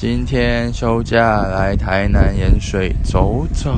今天休假来台南盐水走走。